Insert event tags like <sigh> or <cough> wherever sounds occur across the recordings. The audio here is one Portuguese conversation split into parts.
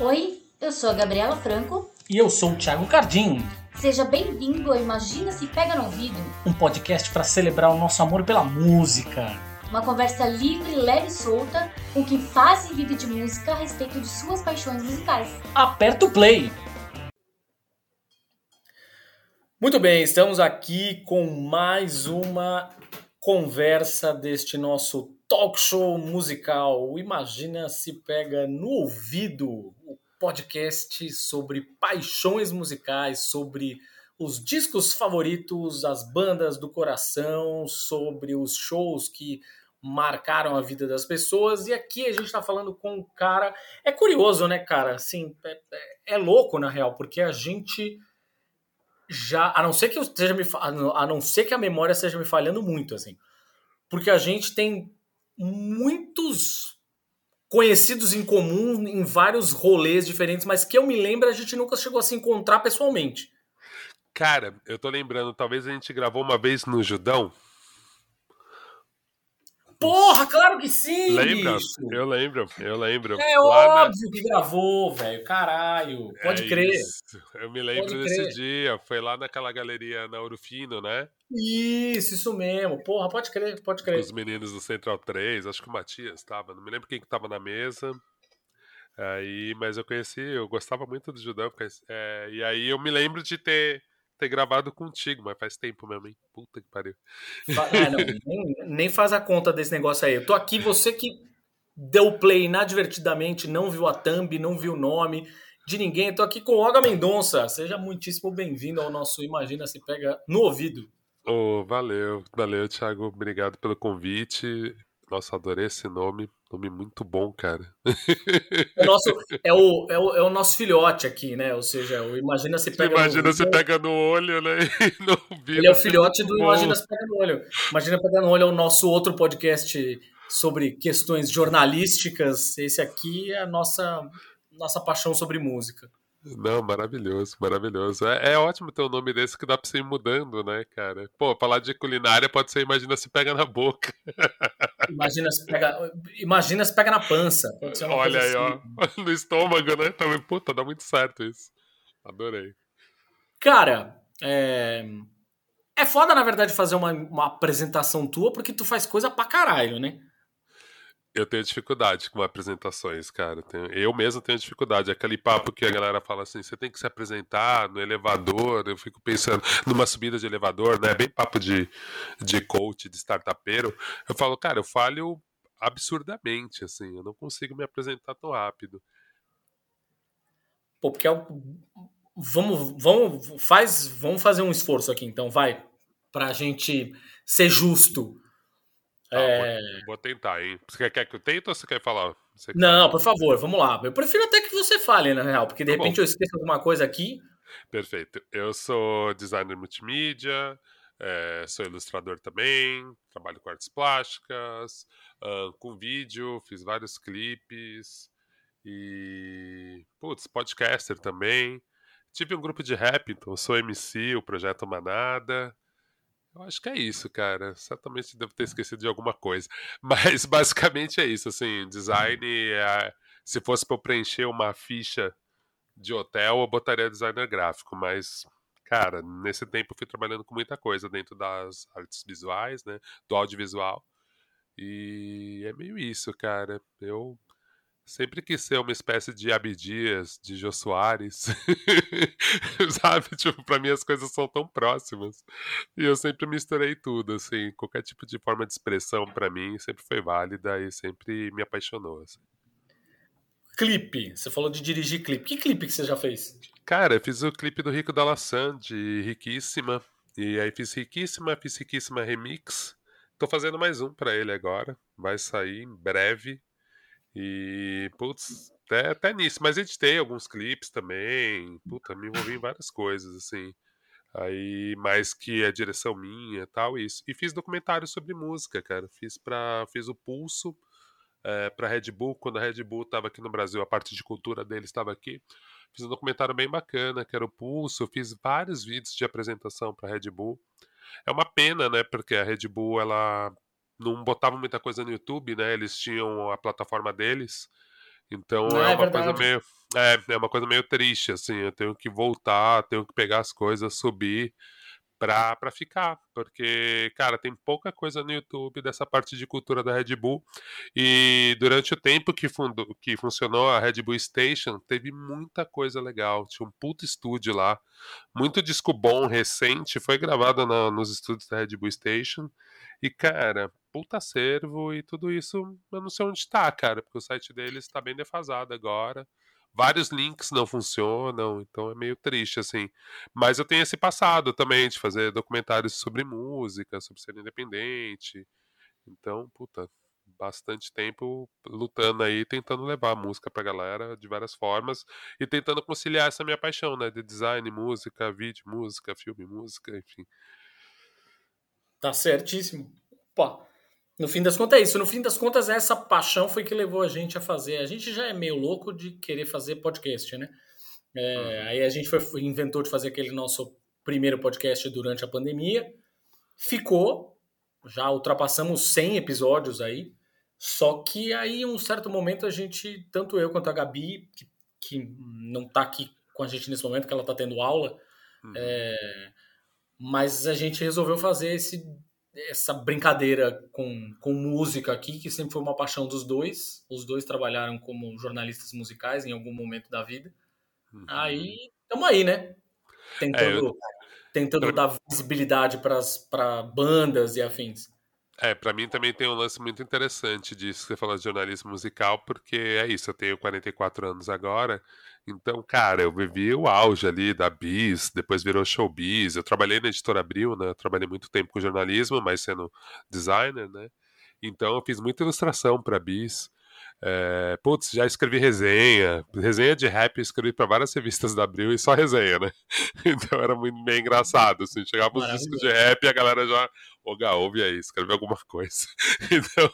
Oi, eu sou a Gabriela Franco. E eu sou o Thiago Cardim. Seja bem-vindo ao Imagina Se Pega no Ouvido, um podcast para celebrar o nosso amor pela música. Uma conversa livre, leve e solta com quem faz e vive de música a respeito de suas paixões musicais. Aperta o play! Muito bem, estamos aqui com mais uma conversa deste nosso talk show musical. Imagina se pega no ouvido o podcast sobre paixões musicais, sobre os discos favoritos, as bandas do coração, sobre os shows que marcaram a vida das pessoas. E aqui a gente está falando com um cara. É curioso, né, cara? Assim, é, é, é louco na real, porque a gente já, a não ser que eu esteja me, a não ser que a memória esteja me falhando muito, assim, porque a gente tem muitos conhecidos em comum em vários rolês diferentes, mas que eu me lembro a gente nunca chegou a se encontrar pessoalmente. Cara, eu tô lembrando, talvez a gente gravou uma vez no Judão, Porra, claro que sim! Lembra? Bicho. Eu lembro, eu lembro. É Lá óbvio na... que gravou, velho. Caralho. Pode é crer. Isso. Eu me lembro desse dia. Foi lá naquela galeria na Urufino, né? Isso, isso mesmo. Porra, pode crer, pode crer. Os meninos do Central 3, acho que o Matias tava. Não me lembro quem que tava na mesa. Aí, mas eu conheci, eu gostava muito do Judão. É, e aí eu me lembro de ter ter gravado contigo, mas faz tempo mesmo, hein? Puta que pariu. É, não, <laughs> nem, nem, faz a conta desse negócio aí. Eu tô aqui, você que deu play inadvertidamente, não viu a thumb, não viu o nome de ninguém. Eu tô aqui com o Olga Mendonça. Seja muitíssimo bem-vindo ao nosso Imagina Se Pega no Ouvido. Oh, valeu, valeu, Thiago. Obrigado pelo convite. Nossa, adorei esse nome. Nome muito bom, cara. É o nosso, <laughs> é o, é o, é o nosso filhote aqui, né? Ou seja, o Imagina se pega Imagina no se pega no olho, né? <laughs> Ele é o filhote do Imagina se pega no olho. Imagina pegar no olho é o nosso outro podcast sobre questões jornalísticas. Esse aqui é a nossa, nossa paixão sobre música. Não, maravilhoso, maravilhoso. É, é, ótimo ter um nome desse que dá pra você ir mudando, né, cara? Pô, falar de culinária pode ser Imagina se pega na boca. Imagina se pega, imagina se pega na pança. Olha aí, assim. ó. <laughs> No estômago, né? Também, puta, dá muito certo isso. Adorei. Cara, é. É foda, na verdade, fazer uma, uma apresentação tua, porque tu faz coisa pra caralho, né? Eu tenho dificuldade com apresentações, cara. Eu mesmo tenho dificuldade. Aquele papo que a galera fala assim: você tem que se apresentar no elevador. Eu fico pensando numa subida de elevador, né? Bem papo de, de coach, de startupeiro. Eu falo, cara, eu falho absurdamente, assim. Eu não consigo me apresentar tão rápido. Pô, porque é o... vamos, vamos, faz, vamos fazer um esforço aqui, então, vai. Pra gente ser justo. Tá, é... vou, vou, tentar, hein? Você quer que eu tente ou você quer falar? Você quer Não, por favor, vamos lá. Eu prefiro até que você fale, na real, porque de tá repente bom. eu esqueço alguma coisa aqui. Perfeito. Eu sou designer multimídia, é, sou ilustrador também, trabalho com artes plásticas, uh, com vídeo, fiz vários clipes e. Putz, podcaster também. Tive um grupo de rap, então sou MC, o Projeto Manada. Eu acho que é isso, cara. Certamente devo ter esquecido de alguma coisa. <laughs> Mas basicamente é isso, assim, design é... se fosse para eu preencher uma ficha de hotel, eu botaria designer gráfico, mas cara, nesse tempo eu fui trabalhando com muita coisa dentro das artes visuais, né, do audiovisual. E é meio isso, cara. Eu sempre quis ser uma espécie de Abdias, de Jô Soares. <laughs> Sabe? Tipo, pra mim as coisas são tão próximas. E eu sempre misturei tudo, assim. Qualquer tipo de forma de expressão para mim sempre foi válida e sempre me apaixonou, assim. Clipe. Você falou de dirigir clipe. Que clipe que você já fez? Cara, eu fiz o clipe do Rico da de Riquíssima. E aí fiz Riquíssima, fiz Riquíssima Remix. Tô fazendo mais um para ele agora. Vai sair em breve. E, putz, até, até nisso. Mas editei alguns clipes também. Puta, me envolvi em várias coisas, assim. Aí, mais que a direção minha tal, isso. E fiz documentário sobre música, cara. Fiz para Fiz o Pulso é, pra Red Bull, quando a Red Bull tava aqui no Brasil, a parte de cultura deles estava aqui. Fiz um documentário bem bacana, que era o Pulso. Fiz vários vídeos de apresentação pra Red Bull. É uma pena, né? Porque a Red Bull, ela não botavam muita coisa no YouTube, né? Eles tinham a plataforma deles. Então Não, é é uma coisa verdade. meio. É, é uma coisa meio triste, assim. Eu tenho que voltar, tenho que pegar as coisas, subir pra, pra ficar. Porque, cara, tem pouca coisa no YouTube dessa parte de cultura da Red Bull. E durante o tempo que, fundou, que funcionou a Red Bull Station, teve muita coisa legal. Tinha um puto estúdio lá. Muito disco bom, recente. Foi gravado na- nos estúdios da Red Bull Station. E, cara, puta acervo e tudo isso, eu não sei onde tá, cara, porque o site deles tá bem defasado agora. Vários links não funcionam, então é meio triste, assim. Mas eu tenho esse passado também de fazer documentários sobre música, sobre ser independente. Então, puta, bastante tempo lutando aí, tentando levar a música pra galera de várias formas e tentando conciliar essa minha paixão, né? De design, música, vídeo, música, filme, música, enfim. Tá certíssimo. Pô, no fim das contas é isso. No fim das contas, essa paixão foi que levou a gente a fazer. A gente já é meio louco de querer fazer podcast, né? É, Uhum. Aí a gente foi, inventou de fazer aquele nosso primeiro podcast durante a pandemia. Ficou, já ultrapassamos 100 episódios aí. Só que aí, em um certo momento, a gente, tanto eu quanto a Gabi, que, que não tá aqui com a gente nesse momento, que ela tá tendo aula, Uhum. é, mas a gente resolveu fazer esse, essa brincadeira com, com música aqui, que sempre foi uma paixão dos dois. Os dois trabalharam como jornalistas musicais em algum momento da vida. Uhum. Aí, estamos aí, né? Tentando, tentando Pra- dar visibilidade para bandas e afins. É, pra mim também tem um lance muito interessante disso que você falou de jornalismo musical, porque é isso, eu tenho 44 anos agora, então, cara, eu vivi o auge ali da Bis, depois virou Showbiz, eu trabalhei na Editora Abril, né, eu trabalhei muito tempo com jornalismo, mas sendo designer, né, então eu fiz muita ilustração pra Bis, é, putz, já escrevi resenha, resenha de rap eu escrevi pra várias revistas da Abril e só resenha, né, <laughs> então era muito bem engraçado, assim, chegava os discos de rap e a galera já Ô, Gá, ouve aí, escreve alguma <laughs> coisa. Então,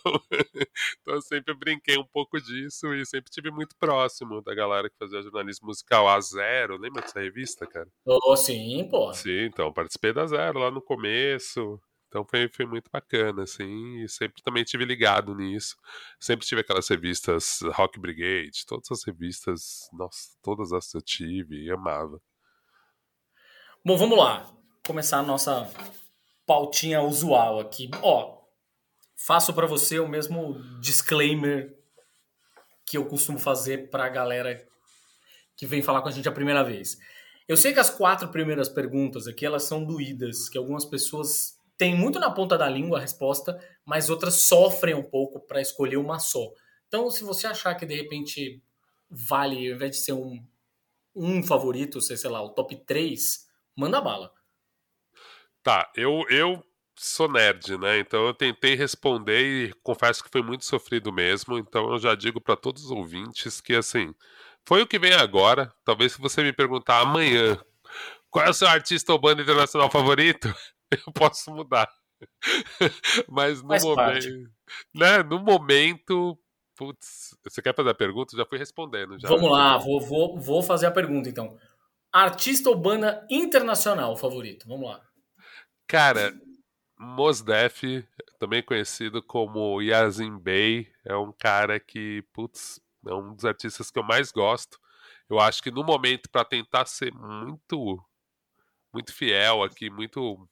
então, eu sempre brinquei um pouco disso e sempre tive muito próximo da galera que fazia jornalismo musical. A Zero, lembra dessa revista, cara? Oh, sim, pô. Sim, então, participei da Zero lá no começo. Então foi, foi muito bacana, assim, e sempre também tive ligado nisso. Sempre tive aquelas revistas Rock Brigade, todas as revistas, nossa, todas as eu tive e amava. Bom, vamos lá. Começar a nossa pautinha usual aqui. Ó, faço para você o mesmo disclaimer que eu costumo fazer para a galera que vem falar com a gente a primeira vez. Eu sei que as quatro primeiras perguntas aqui elas são doídas, que algumas pessoas têm muito na ponta da língua a resposta, mas outras sofrem um pouco para escolher uma só. Então, se você achar que de repente vale, ao invés de ser um, um favorito, sei lá, o top 3, manda bala. Tá, eu, eu sou nerd, né? Então eu tentei responder e confesso que foi muito sofrido mesmo. Então eu já digo para todos os ouvintes que, assim, foi o que vem agora. Talvez se você me perguntar amanhã qual é o seu artista ou banda internacional favorito, <laughs> eu posso mudar. <laughs> Mas no Faz momento, né? No momento, putz, você quer fazer a pergunta? Eu Já fui respondendo já. Vamos lá, vou, vou, vou fazer a pergunta então. Artista ou banda internacional favorito? Vamos lá. Cara, Mos Def, também conhecido como Yazin Bey, é um cara que, putz, é um dos artistas que eu mais gosto. Eu acho que no momento, para tentar ser muito, muito fiel aqui, muito,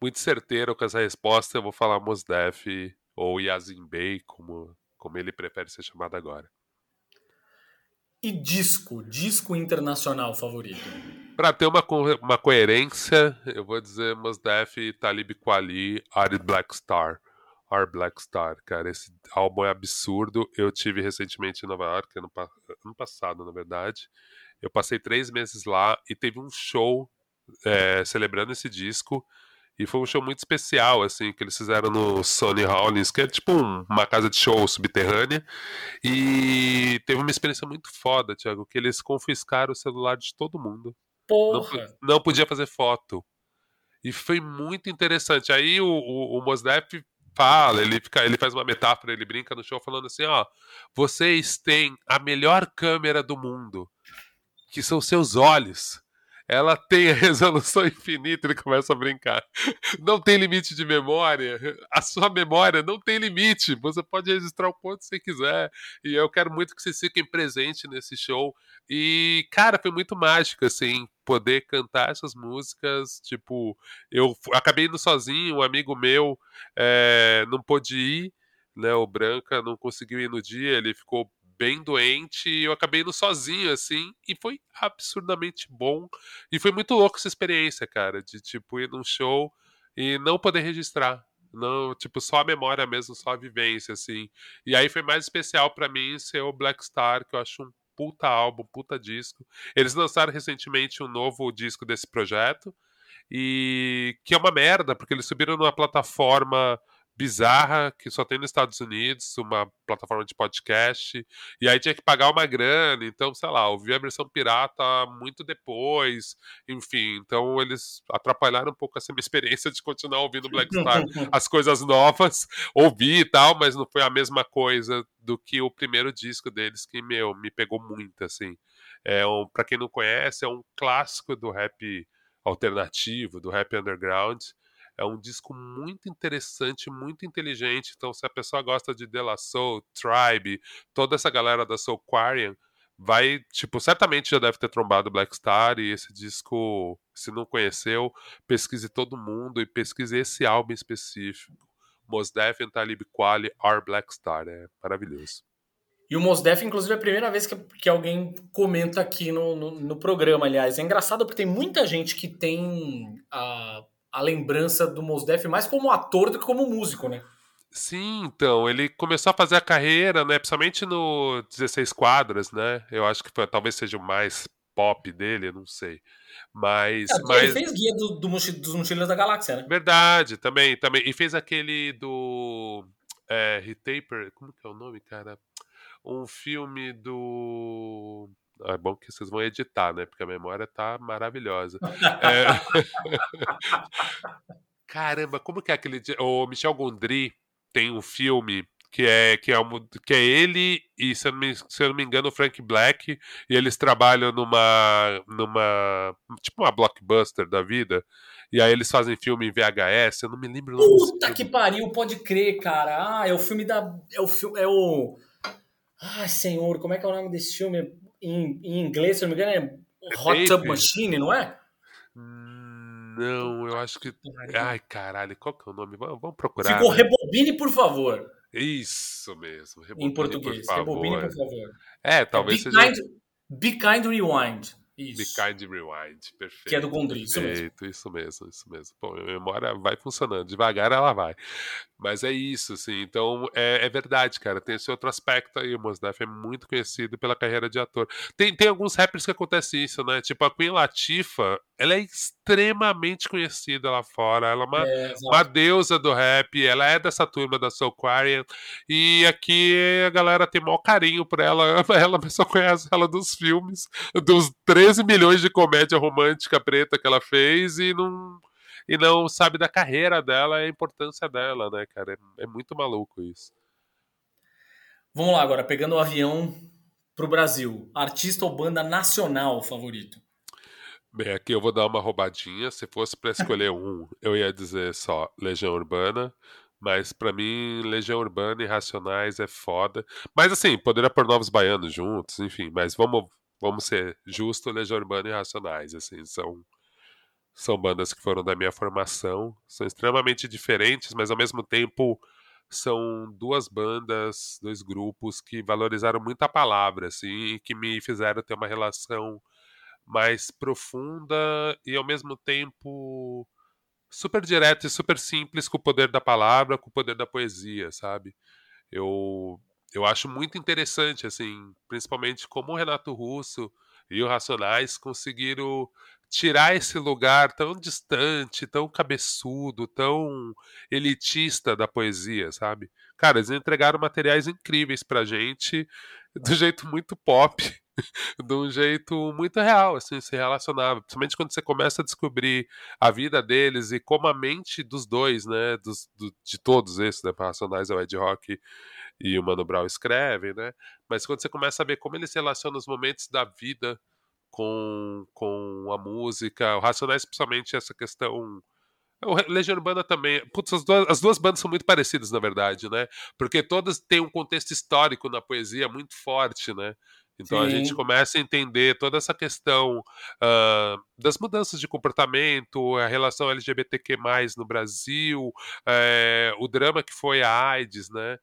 muito certeiro com essa resposta, eu vou falar Mos Def ou Yazin Bey, como, como ele prefere ser chamado agora. E disco? Disco internacional favorito? Pra ter uma, co- uma coerência, eu vou dizer Mos Def, Talib Kweli, Ari Black Star. Our Black Star, cara, esse álbum é absurdo. Eu tive recentemente em Nova York, ano, ano passado, na verdade. Eu passei três meses lá e teve um show é, celebrando esse disco. E foi um show muito especial, assim, que eles fizeram no Sony Rollins, que é tipo um- uma casa de show subterrânea. E teve uma experiência muito foda, Thiago, que eles confiscaram o celular de todo mundo não, Porra! po- não podia fazer foto. E foi muito interessante. Aí o, o, o Mos Def fala, ele, fica, ele faz uma metáfora, ele brinca no show falando assim, ó, vocês têm a melhor câmera do mundo, que são seus olhos. Ela tem a resolução <laughs> infinita, ele começa a brincar. Não tem limite de memória. A sua memória não tem limite. Você pode registrar o quanto você quiser. E eu quero muito que vocês fiquem presentes nesse show. E, cara, foi muito mágico, assim, poder cantar essas músicas. Tipo, eu acabei indo sozinho, um amigo meu é, não pôde ir, né? O Branca não conseguiu ir no dia, ele ficou bem doente e eu acabei indo sozinho, assim, e foi absurdamente bom. E foi muito louco essa experiência, cara, de, tipo, ir num show e não poder registrar. Não, tipo, só a memória mesmo, só a vivência, assim. E aí foi mais especial para mim ser o Black Star, que eu acho um puta álbum, puta disco. Eles lançaram recentemente um novo disco desse projeto, e que é uma merda, porque eles subiram numa plataforma bizarra que só tem nos Estados Unidos, uma plataforma de podcast, e aí tinha que pagar uma grana, então, sei lá, ouvi a versão pirata muito depois, enfim, então eles atrapalharam um pouco essa minha <laughs> experiência de continuar ouvindo Black Star, as coisas novas, <laughs> ouvi e tal, mas não foi a mesma coisa do que o primeiro disco deles, que, meu, me pegou muito, assim. É um, pra quem não conhece, é um clássico do rap alternativo, do rap underground, é um disco muito interessante, muito inteligente. Então, se a pessoa gosta de De La Soul, Tribe, toda essa galera da Soul Quarian, vai, tipo, certamente já deve ter trombado Black Star e esse disco, se não conheceu, pesquise todo mundo e pesquise esse álbum específico. Mos Def and Talib Kweli, Our Black Star, é maravilhoso. E o Mos Def, inclusive, é a primeira vez que, que alguém comenta aqui no, no, no, programa, aliás. É engraçado porque tem muita gente que tem a a lembrança do Mos Def mais como ator do que como músico, né? Sim, então, ele começou a fazer a carreira, né, principalmente no 16 quadras, né? Eu acho que foi, talvez seja o mais pop dele, não sei. Mas, é, mas... Ele fez guia do, do, dos Mochileiros da Galáxia, né? Verdade, também, também. E fez aquele do é, Retaper, como que é o nome, cara? Um filme do é bom que vocês vão editar, né? Porque a memória tá maravilhosa. é... <laughs> Caramba, como que é aquele. O Michel Gondry tem um filme que é, que é, um, que é ele e, se eu, não me, se eu não me engano, o Frank Black, e eles trabalham numa. numa. tipo uma blockbuster da vida. E aí eles fazem filme em VHS, eu não me lembro. Puta que pariu, pode crer, cara. Ah, é o filme da. É o filme. É o. Ai, senhor, como é que é o nome desse filme? Em, em inglês, se não me engano, é Hot Tub Machine, não é? Não, eu acho que. Ai, caralho, qual que é o nome? Vamos, vamos procurar. Ficou né? Rebobine, por favor. Isso mesmo. Rebobine, em português. Por Rebobine, por favor. É, talvez Be seja. Kind, Be Kind Rewind. Isso. Kind Rewind, perfeito. Que é do Gondry, isso mesmo. Isso mesmo, isso mesmo. Pô, minha memória vai funcionando, devagar ela vai. Mas é isso, assim. Então, é, é verdade, cara. Tem esse outro aspecto aí. O Mos Def é muito conhecido pela carreira de ator. Tem, tem alguns rappers que acontece isso, né? Tipo, a Queen Latifah, ela é extremamente conhecida lá fora. Ela é uma, é, uma deusa do rap. Ela é dessa turma da Soul Quarian. E aqui a galera tem maior carinho por ela. <laughs> Ela só conhece ela dos filmes, dos 13 milhões de comédia romântica preta que ela fez e não e não sabe da carreira dela e a importância dela, né, cara? É, é muito maluco isso. Vamos lá agora, pegando o avião pro Brasil. Artista ou banda nacional favorito? Bem, aqui eu vou dar uma roubadinha. Se fosse para escolher <laughs> um, eu ia dizer só Legião Urbana. Mas para mim, Legião Urbana e Racionais é foda. Mas assim, poderia pôr Novos Baianos juntos, enfim. Mas vamos, vamos ser justo, Legião Urbana e Racionais, assim, são são bandas que foram da minha formação, são extremamente diferentes, mas ao mesmo tempo são duas bandas, dois grupos que valorizaram muito a palavra, assim, e que me fizeram ter uma relação mais profunda e ao mesmo tempo super direta e super simples com o poder da palavra, com o poder da poesia, sabe? Eu eu acho muito interessante, assim, principalmente como o Renato Russo e o Racionais conseguiram tirar esse lugar tão distante, tão cabeçudo, tão elitista da poesia, sabe? Cara, eles entregaram materiais incríveis pra gente, do jeito muito pop, <laughs> de um jeito muito real, assim, se relacionava. Principalmente quando você começa a descobrir a vida deles e como a mente dos dois, né, dos, do, de todos esses, né, Racionais é o Ed Rock e o Mano Brown escrevem, né, mas quando você começa a ver como eles se relacionam nos momentos da vida com, com a música. O Racionais, principalmente, essa questão. O Legião Urbana também. Putz, as duas, as duas bandas são muito parecidas, na verdade, né? Porque todas têm um contexto histórico na poesia muito forte, né? Então Sim. a gente começa a entender toda essa questão uh, das mudanças de comportamento, a relação LGBTQ no Brasil, é, o drama que foi a AIDS, né?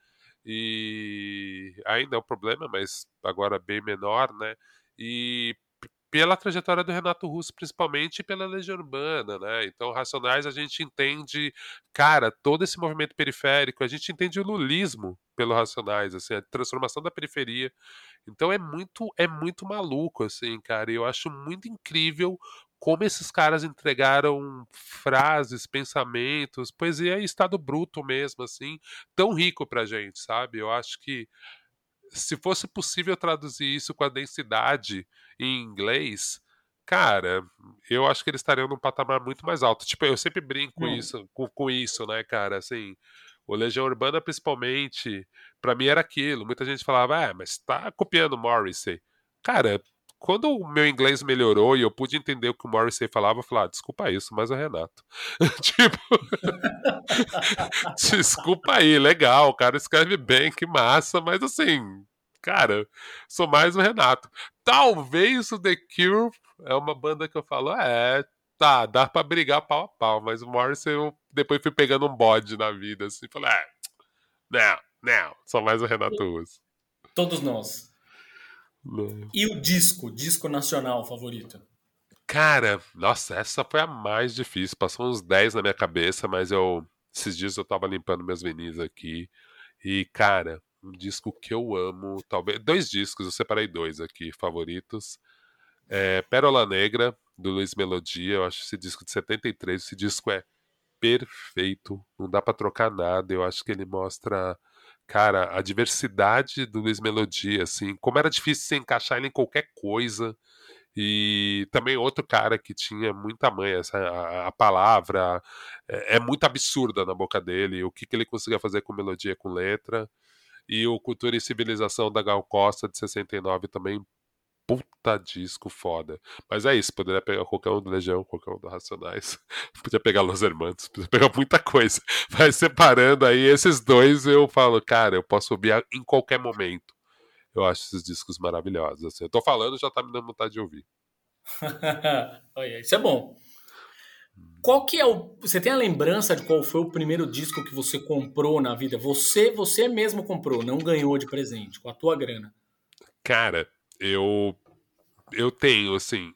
E ainda é um problema, mas agora bem menor, né? E pela trajetória do Renato Russo, principalmente pela Legião Urbana, né? Então, Racionais a gente entende, cara, todo esse movimento periférico, a gente entende o lulismo pelo Racionais, assim, a transformação da periferia. Então é muito é muito maluco assim, cara. E eu acho muito incrível como esses caras entregaram frases, pensamentos, poesia em estado bruto mesmo assim, tão rico pra gente, sabe? Eu acho que se fosse possível traduzir isso com a densidade em inglês, cara, eu acho que eles estariam num patamar muito mais alto. Tipo, eu sempre brinco hum. isso, com, com, isso, né, cara? Assim, o Legião Urbana, principalmente, para mim era aquilo. Muita gente falava, ah, mas tá copiando Morrissey. Cara, quando o meu inglês melhorou e eu pude entender o que o Morrissey falava, eu falei, ah, desculpa isso, mas é o Renato. <laughs> tipo, <laughs> desculpa aí, legal, o cara escreve bem, que massa, mas assim, cara, sou mais o Renato. Talvez o The Cure é uma banda que eu falo, é, tá, dá pra brigar pau a pau, mas o Morrissey eu depois fui pegando um bode na vida, assim, falei, é, não, não, sou mais o Renato Russo. Todos nós. E o disco, disco nacional favorito? Cara, nossa, essa foi a mais difícil. Passou uns 10 na minha cabeça, mas eu. Esses dias eu tava limpando meus vinis aqui. E, cara, um disco que eu amo, talvez. Dois discos, eu separei dois aqui, favoritos. É Pérola Negra, do Luiz Melodia. Eu acho esse disco de 73. Esse disco é perfeito. Não dá para trocar nada. Eu acho que ele mostra cara, a diversidade do Luiz Melodia, assim, como era difícil se encaixar ele em qualquer coisa. E também outro cara que tinha muita manha, a, a palavra é, é, muito absurda na boca dele, o que, que ele conseguia fazer com melodia, com letra. E o Cultura e Civilização da Gal Costa, de 69, também puta disco foda. Mas é isso, poderia pegar qualquer um do Legião, qualquer um do Racionais. <laughs> Podia pegar Los Hermanos, podia pegar muita coisa. <laughs> Vai separando aí esses dois, eu falo, cara, eu posso ouvir em qualquer momento. Eu acho esses discos maravilhosos. Assim, eu tô falando, já tá me dando vontade de ouvir. <laughs> Isso é bom. Qual que é o. Você tem a lembrança de qual foi o primeiro disco que você comprou na vida? Você, você mesmo comprou, não ganhou de presente, com a tua grana. Cara, eu eu tenho, assim.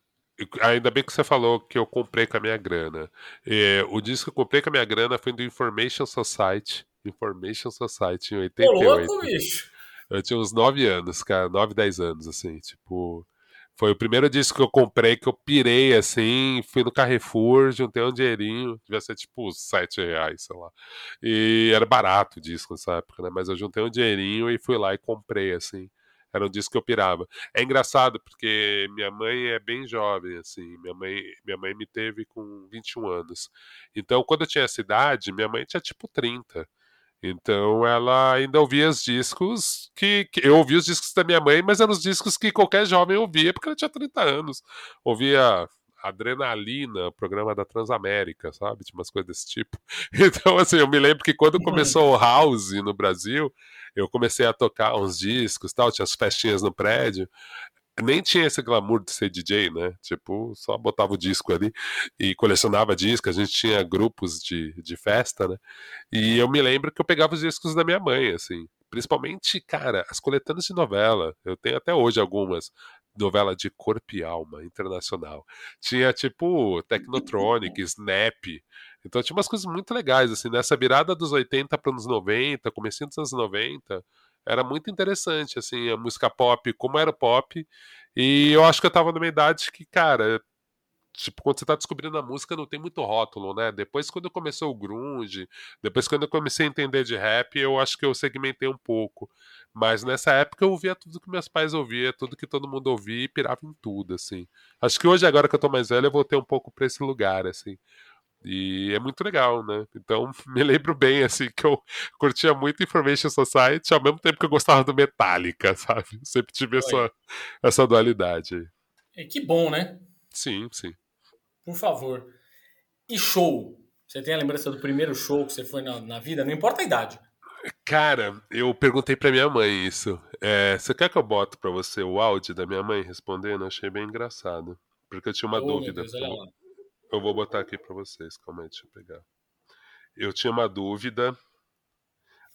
Ainda bem que você falou que eu comprei com a minha grana. É, o disco que eu comprei com a minha grana foi do Information Society. Information Society em 88. Ô, louco, bicho! Eu tinha uns 9 anos, cara, 9, 10 anos, assim, tipo. Foi o primeiro disco que eu comprei que eu pirei assim, fui no Carrefour, juntei um dinheirinho, devia ser tipo 7 reais, sei lá. E era barato o disco nessa época, né? Mas eu juntei um dinheirinho e fui lá e comprei, assim. Era um disco que eu pirava. É engraçado porque minha mãe é bem jovem, assim. Minha mãe, minha mãe me teve com 21 anos. Então, quando eu tinha essa idade, minha mãe tinha tipo 30. Então ela ainda ouvia os discos que, que, Eu ouvia os discos da minha mãe, mas eram os discos que qualquer jovem ouvia, porque ela tinha 30 anos. Ouvia Adrenalina, programa da Transamérica, sabe? Tinha umas coisas desse tipo. <laughs> Então, assim, eu me lembro que quando começou o House no Brasil, eu comecei a tocar uns discos tal, tinha as festinhas no prédio. Nem tinha esse glamour de ser DJ, né? Tipo, só botava o disco ali e colecionava discos. A gente tinha grupos de, de festa, né? E eu me lembro que eu pegava os discos da minha mãe, assim. Principalmente, cara, as coletâneas de novela. Eu tenho até hoje algumas novela de corpo e alma internacional. Tinha tipo Technotronic, Snap. Então tinha umas coisas muito legais, assim, nessa virada dos 80 para os 90, comecinho dos anos 90, era muito interessante, assim, a música pop, como era pop, e eu acho que eu tava numa idade que, cara, tipo, quando você tá descobrindo a música, não tem muito rótulo, né? Depois, quando começou o grunge, depois, quando eu comecei a entender de rap, eu acho que eu segmentei um pouco. Mas nessa época eu ouvia tudo que meus pais ouviam, tudo que todo mundo ouvia e pirava em tudo, assim. Acho que hoje, agora que eu tô mais velho, eu voltei um pouco pra esse lugar, assim. E é muito legal, né? Então, <laughs> me lembro bem, assim, que eu curtia muito Information Society, ao mesmo tempo que eu gostava do Metallica, <laughs> sabe? Sempre tive essa, essa dualidade. E que bom, né? Sim, sim. Por favor. E show? Você tem a lembrança do primeiro show que você foi na, na vida? Não importa a idade. Cara, eu perguntei pra minha mãe isso. É, você quer que eu bote pra você o áudio da minha mãe respondendo? Achei bem engraçado. Porque eu tinha uma Oh, dúvida. Deus, eu, eu vou botar aqui pra vocês. Calma aí, deixa eu pegar. Eu tinha uma dúvida.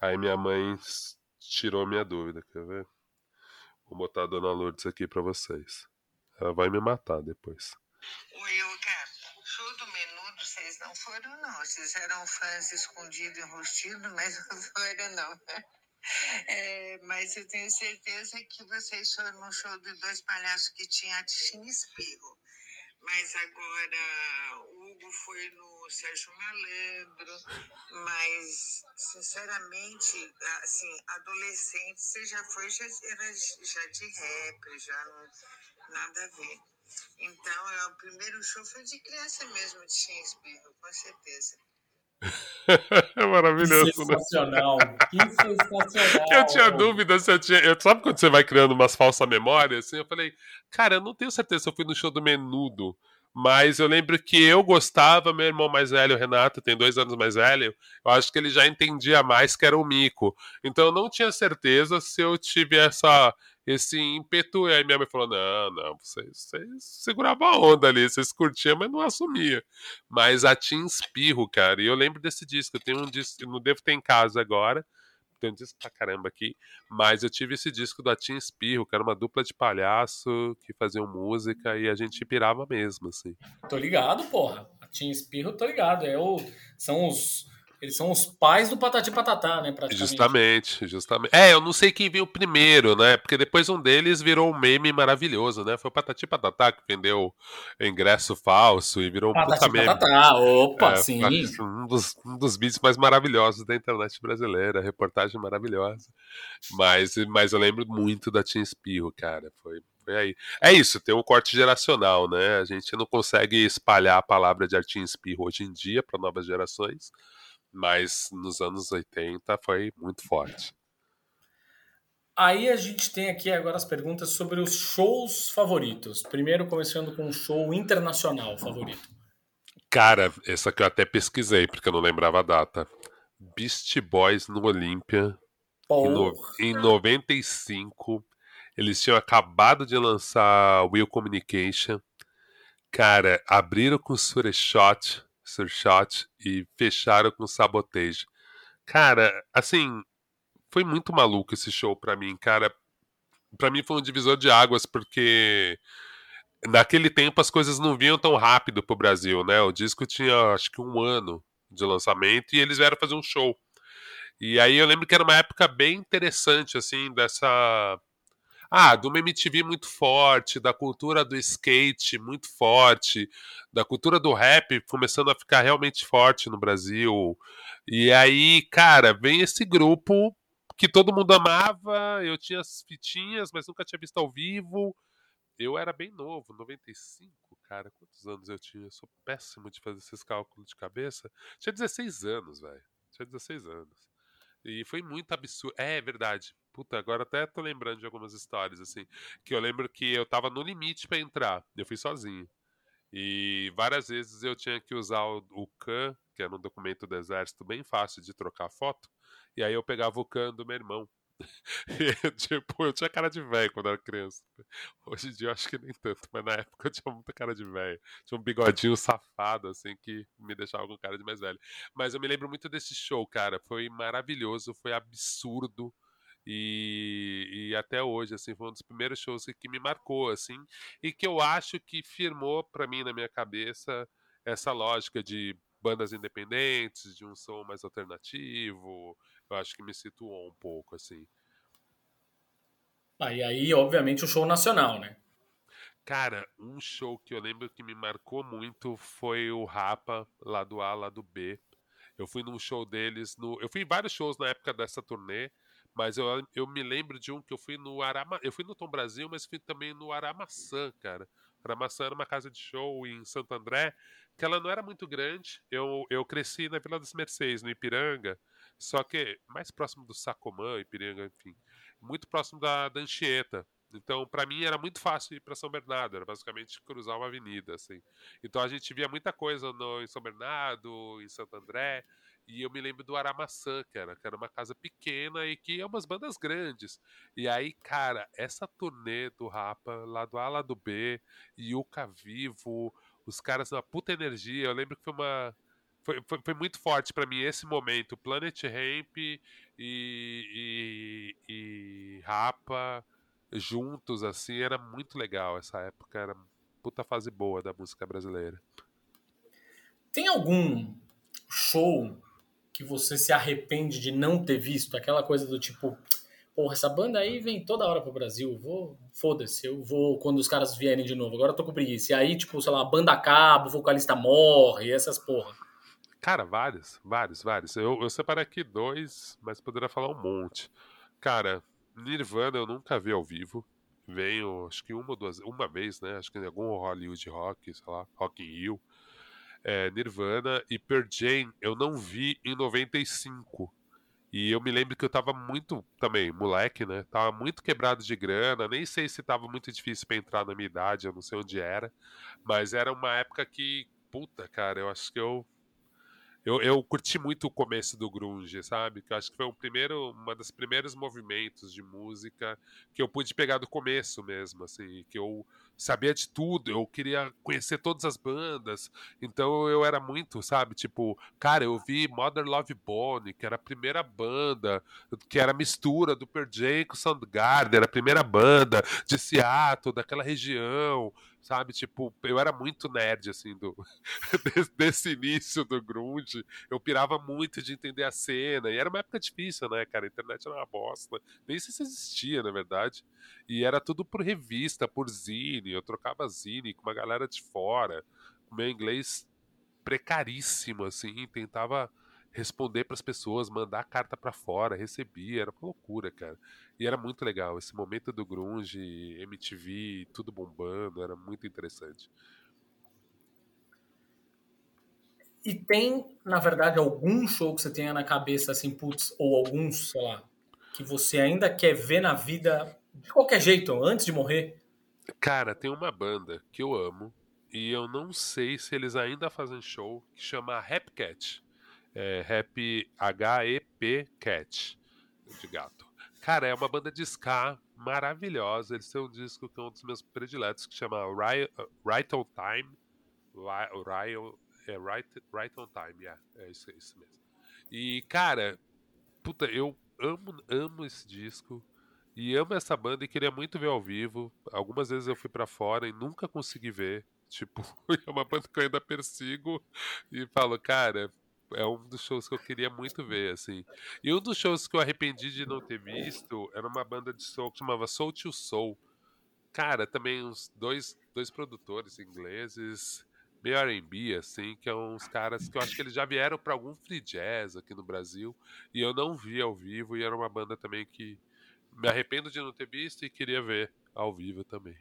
Aí minha mãe tirou minha dúvida. Quer ver? Vou botar a dona Lourdes aqui pra vocês. Ela vai me matar depois. Oi, ô cara, não foram, não. Vocês eram fãs escondidos, enrostidos, <laughs> mas não foram, não. É, mas eu tenho certeza que vocês foram no show de dois palhaços que tinha a Tichinha Espirro. Mas agora o Hugo foi no Sérgio Malandro, mas sinceramente, assim, adolescente, você já foi, já era já de rap, já não, nada a ver. Então, é, o primeiro show foi de criança mesmo, de Shakespeare, com certeza. <laughs> É maravilhoso, né? sensacional. Que sensacional. Eu tinha dúvida se eu tinha. Eu, sabe quando você vai criando umas falsas memórias? Assim, eu falei, cara, eu não tenho certeza se eu fui no show do Menudo. Mas eu lembro que eu gostava, meu irmão mais velho, o Renato, tem dois anos mais velho, eu acho que ele já entendia mais que era o mico. Então eu não tinha certeza se eu tive essa, esse ímpeto. E aí minha mãe falou: não, não, vocês, vocês seguravam a onda ali, vocês curtiam, mas não assumia. Mas a Tim Espirro, cara, e eu lembro desse disco, eu tenho um disco, não devo ter em casa agora, tem um disco pra caramba aqui, mas eu tive esse disco da Tim Espirro, que era uma dupla de palhaço que faziam música e a gente pirava mesmo, assim. Tô ligado, porra. A Tim Espirro, tô ligado. É o, são os, eles são os pais do Patati Patatá, né? Justamente, justamente. É, eu não sei quem veio primeiro, né? Porque depois um deles virou um meme maravilhoso, né? Foi o Patati Patatá que vendeu ingresso falso e virou um Patati puta meme. Patatá. Opa, É, sim. Um dos, um dos vídeos mais maravilhosos da internet brasileira, reportagem maravilhosa. Mas, mas eu lembro muito da Tim Espirro, cara. Foi, foi aí. É isso, tem um corte geracional, né? A gente não consegue espalhar a palavra de Artin Espirro hoje em dia para novas gerações, mas nos anos 80 foi muito forte. Aí a gente tem aqui agora as perguntas sobre os shows favoritos. Primeiro, começando com um show internacional favorito. Cara, essa que eu até pesquisei, porque eu não lembrava a data. Beast Boys no Olímpia, em, em 95. Eles tinham acabado de lançar Will Communication. Cara, abriram com Sureshot, Sureshot e fecharam com Sabotage. Cara, assim, foi muito maluco esse show pra mim, cara. Pra mim foi um divisor de águas, porque naquele tempo as coisas não vinham tão rápido pro Brasil, né? O disco tinha acho que um ano de lançamento e eles vieram fazer um show. E aí eu lembro que era uma época bem interessante, assim, dessa. Ah, de uma MTV muito forte, da cultura do skate muito forte, da cultura do rap começando a ficar realmente forte no Brasil. E aí, cara, vem esse grupo que todo mundo amava, eu tinha as fitinhas, mas nunca tinha visto ao vivo. Eu era bem novo, 95, cara. Quantos anos eu tinha? Eu sou péssimo de fazer esses cálculos de cabeça. Tinha 16 anos, velho. Tinha 16 anos. E foi muito absurdo. É verdade. Puta, agora até tô lembrando de algumas histórias, assim. Que eu lembro que eu tava no limite pra entrar. Eu fui sozinho. E várias vezes eu tinha que usar o, o CAN, que era um documento do exército bem fácil de trocar foto. E aí eu pegava o CAN do meu irmão. <laughs> Tipo, eu tinha cara de velho quando era criança. Hoje em dia eu acho que nem tanto, mas na época eu tinha muita cara de velho. Tinha um bigodinho safado, assim, que me deixava com cara de mais velho. Mas eu me lembro muito desse show, cara. Foi maravilhoso, foi absurdo. E, e até hoje, assim, foi um dos primeiros shows que, que me marcou, assim, e que eu acho que firmou pra mim na minha cabeça essa lógica de bandas independentes, de um som mais alternativo. Eu acho que me situou um pouco, assim. Ah, e aí, obviamente, o show nacional, né? Cara, um show que eu lembro que me marcou muito foi o Rapa, lá do A, lá do B. Eu fui num show deles, no... eu fui em vários shows na época dessa turnê, mas eu, eu me lembro de um que eu fui no Arama... Eu fui no Tom Brasil, mas fui também no Aramaçã, cara. Aramaçã era uma casa de show em Santo André, que ela não era muito grande. Eu, eu cresci na Vila das Mercês, no Ipiranga, só que mais próximo do Sacomã, Ipiranga, enfim. Muito próximo da, da Anchieta. Então, para mim era muito fácil ir para São Bernardo, era basicamente cruzar uma avenida, assim. Então a gente via muita coisa no, em São Bernardo, em Santo André, e eu me lembro do Aramaçã, que era, uma casa pequena e que é umas bandas grandes. E aí, cara, essa turnê do Rapa, lá do A, lá do B, Yuka Vivo, os caras, uma puta energia. Eu lembro que foi uma. Foi, foi, foi muito forte para mim esse momento. Planet Ramp e, e, e Rapa juntos, assim, era muito legal. Essa época era puta fase boa da música brasileira. Tem algum show que você se arrepende de não ter visto? Aquela coisa do tipo, porra, essa banda aí vem toda hora pro Brasil, vou, foda-se, eu vou quando os caras vierem de novo, agora eu tô com preguiça. E aí, tipo, sei lá, banda acaba, o vocalista morre, essas porra. Cara, vários, vários, vários. Eu, eu separei aqui dois, mas poderia falar um monte. Cara, Nirvana eu nunca vi ao vivo. Venho, acho que uma ou duas, uma vez, né? Acho que em algum Hollywood Rock, sei lá, Rock in Rio é, Nirvana e Pearl Jam eu não vi em 95. E eu me lembro que eu tava muito, também, moleque, né? Tava muito quebrado de grana, nem sei se tava muito difícil para entrar na minha idade, eu não sei onde era. Mas era uma época que, puta, cara, eu acho que eu eu, eu curti muito o começo do grunge, sabe? Que eu acho que foi um primeiro, uma das primeiros movimentos de música que eu pude pegar do começo mesmo, assim, que eu sabia de tudo, eu queria conhecer todas as bandas, então eu era muito, sabe? Tipo, cara, eu vi Mother Love Bone, que era a primeira banda, que era mistura do Pearl Jam com Soundgarden, era a primeira banda de Seattle, daquela região, sabe? Tipo, eu era muito nerd, assim, do, <laughs> desse início do grunge. Eu pirava muito de entender a cena. E era uma época difícil, né, cara? A internet era uma bosta. Nem sei se existia, na verdade. E era tudo por revista, por zine. Eu trocava zine com uma galera de fora. O meu inglês precaríssimo, assim. Tentava responder para as pessoas, mandar carta para fora, recebia, era uma loucura, cara. E era muito legal esse momento do grunge, MTV, tudo bombando, era muito interessante. E tem, na verdade, algum show que você tenha na cabeça assim, putz, ou alguns, sei lá, que você ainda quer ver na vida de qualquer jeito, antes de morrer? Cara, tem uma banda que eu amo e eu não sei se eles ainda fazem show que chama Rap Cat é, Rap H-E-P Cat, de gato. Cara, é uma banda de ska maravilhosa. Eles têm um disco que é um dos meus prediletos, que chama Right, right on Time. Right, é, right, right on Time, yeah, é isso, é isso mesmo. E, cara, puta, eu amo, amo esse disco. E amo essa banda e queria muito ver ao vivo. Algumas vezes eu fui para fora e nunca consegui ver. Tipo, <laughs> é uma banda que eu ainda persigo e falo, cara, é um dos shows que eu queria muito ver, assim. E um dos shows que eu arrependi de não ter visto era uma banda de soul que chamava Soul to Soul. Cara, também uns dois, dois produtores ingleses, meio R&B, assim, que é uns caras que eu acho que eles já vieram para algum free jazz aqui no Brasil, e eu não vi ao vivo, e era uma banda também que me arrependo de não ter visto e queria ver ao vivo também.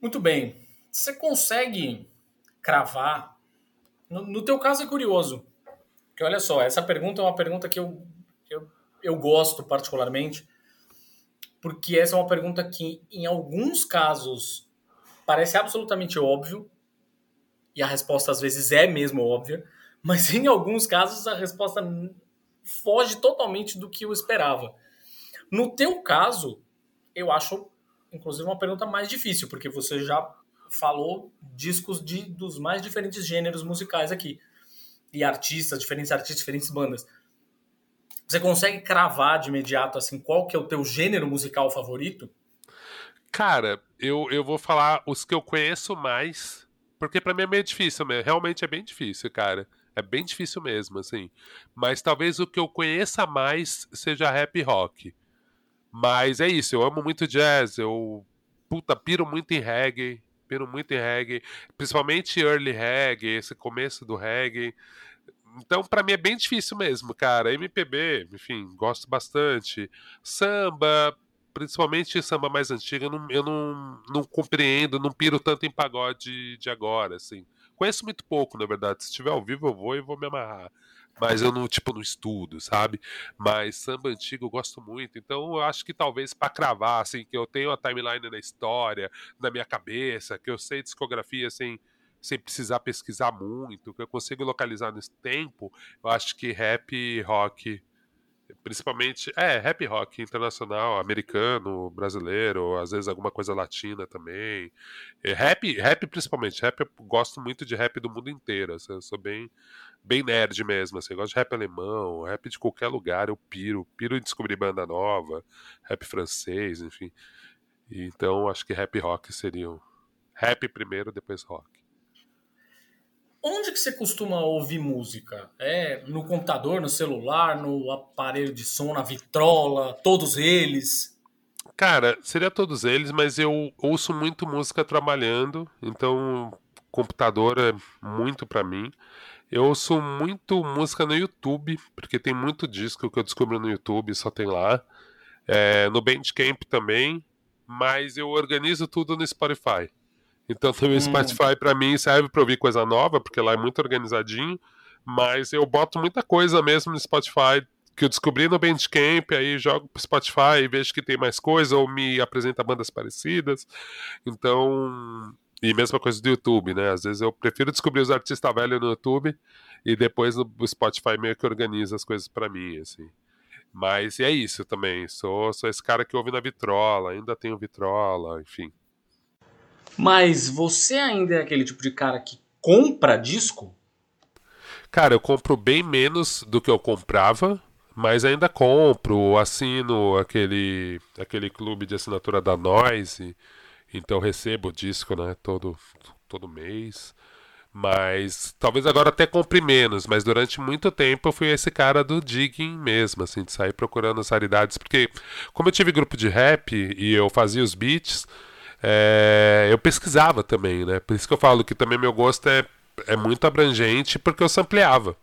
Muito bem. Você consegue cravar. No, no teu caso é curioso, porque olha só, essa pergunta é uma pergunta que eu, eu, eu gosto particularmente, porque essa é uma pergunta que, em alguns casos, parece absolutamente óbvio, e a resposta às vezes é mesmo óbvia, mas em alguns casos a resposta foge totalmente do que eu esperava. No teu caso, eu acho, inclusive, uma pergunta mais difícil, porque você já falou discos de, dos mais diferentes gêneros musicais aqui. E artistas, diferentes artistas, diferentes bandas. Você consegue cravar de imediato assim qual que é o teu gênero musical favorito? Cara, eu, eu vou falar os que eu conheço mais, porque para mim é meio difícil, realmente é bem difícil, cara. É bem difícil mesmo, assim. Mas talvez o que eu conheça mais seja rap rock. Mas é isso, eu amo muito jazz, eu puta, piro muito em reggae, piro muito em reggae, principalmente early reggae, esse começo do reggae. Então, para mim é bem difícil mesmo, cara. MPB, enfim, gosto bastante. Samba, principalmente samba mais antiga, eu não, eu não, não compreendo, não piro tanto em pagode de agora, assim. Conheço muito pouco, na verdade. Se estiver ao vivo, eu vou e vou me amarrar. Mas eu não, tipo, não estudo, sabe? Mas samba antigo eu gosto muito, então eu acho que talvez para cravar, assim, que eu tenho a timeline da história na minha cabeça, que eu sei discografia, assim, sem precisar pesquisar muito, que eu consigo localizar nesse tempo, eu acho que rap, rock, principalmente, é, rap rock internacional, americano, brasileiro, às vezes alguma coisa latina também. E rap, rap principalmente, rap eu gosto muito de rap do mundo inteiro, assim, eu sou bem bem nerd mesmo, assim, eu gosto de rap alemão, rap de qualquer lugar, eu piro, piro em descobrir banda nova, rap francês, enfim. Então acho que rap rock seriam rap primeiro, depois rock. Onde que você costuma ouvir música? É no computador, no celular, no aparelho de som, na vitrola, todos eles? Cara, seria todos eles, mas eu ouço muito música trabalhando, então computador é muito para mim. Eu ouço muito música no YouTube, porque tem muito disco que eu descubro no YouTube, só tem lá. É, no Bandcamp também, mas eu organizo tudo no Spotify. Então também o hum. Spotify para mim serve para ouvir coisa nova, porque lá é muito organizadinho, mas eu boto muita coisa mesmo no Spotify que eu descobri no Bandcamp, aí jogo pro Spotify e vejo que tem mais coisa, ou me apresenta bandas parecidas. Então. E mesma coisa do YouTube, né? Às vezes eu prefiro descobrir os artistas velhos no YouTube e depois no Spotify meio que organiza as coisas para mim, assim. Mas é isso também. Sou, sou esse cara que ouve na vitrola, ainda tenho vitrola, enfim. Mas você ainda é aquele tipo de cara que compra disco? Cara, eu compro bem menos do que eu comprava, mas ainda compro, assino aquele aquele clube de assinatura da Noise, então recebo disco, né, todo todo mês. Mas talvez agora até compre menos, mas durante muito tempo eu fui esse cara do digging mesmo, assim, de sair procurando as raridades, porque como eu tive grupo de rap e eu fazia os beats, é, eu pesquisava também, né? Por isso que eu falo que também meu gosto é, é muito abrangente, porque eu sampleava.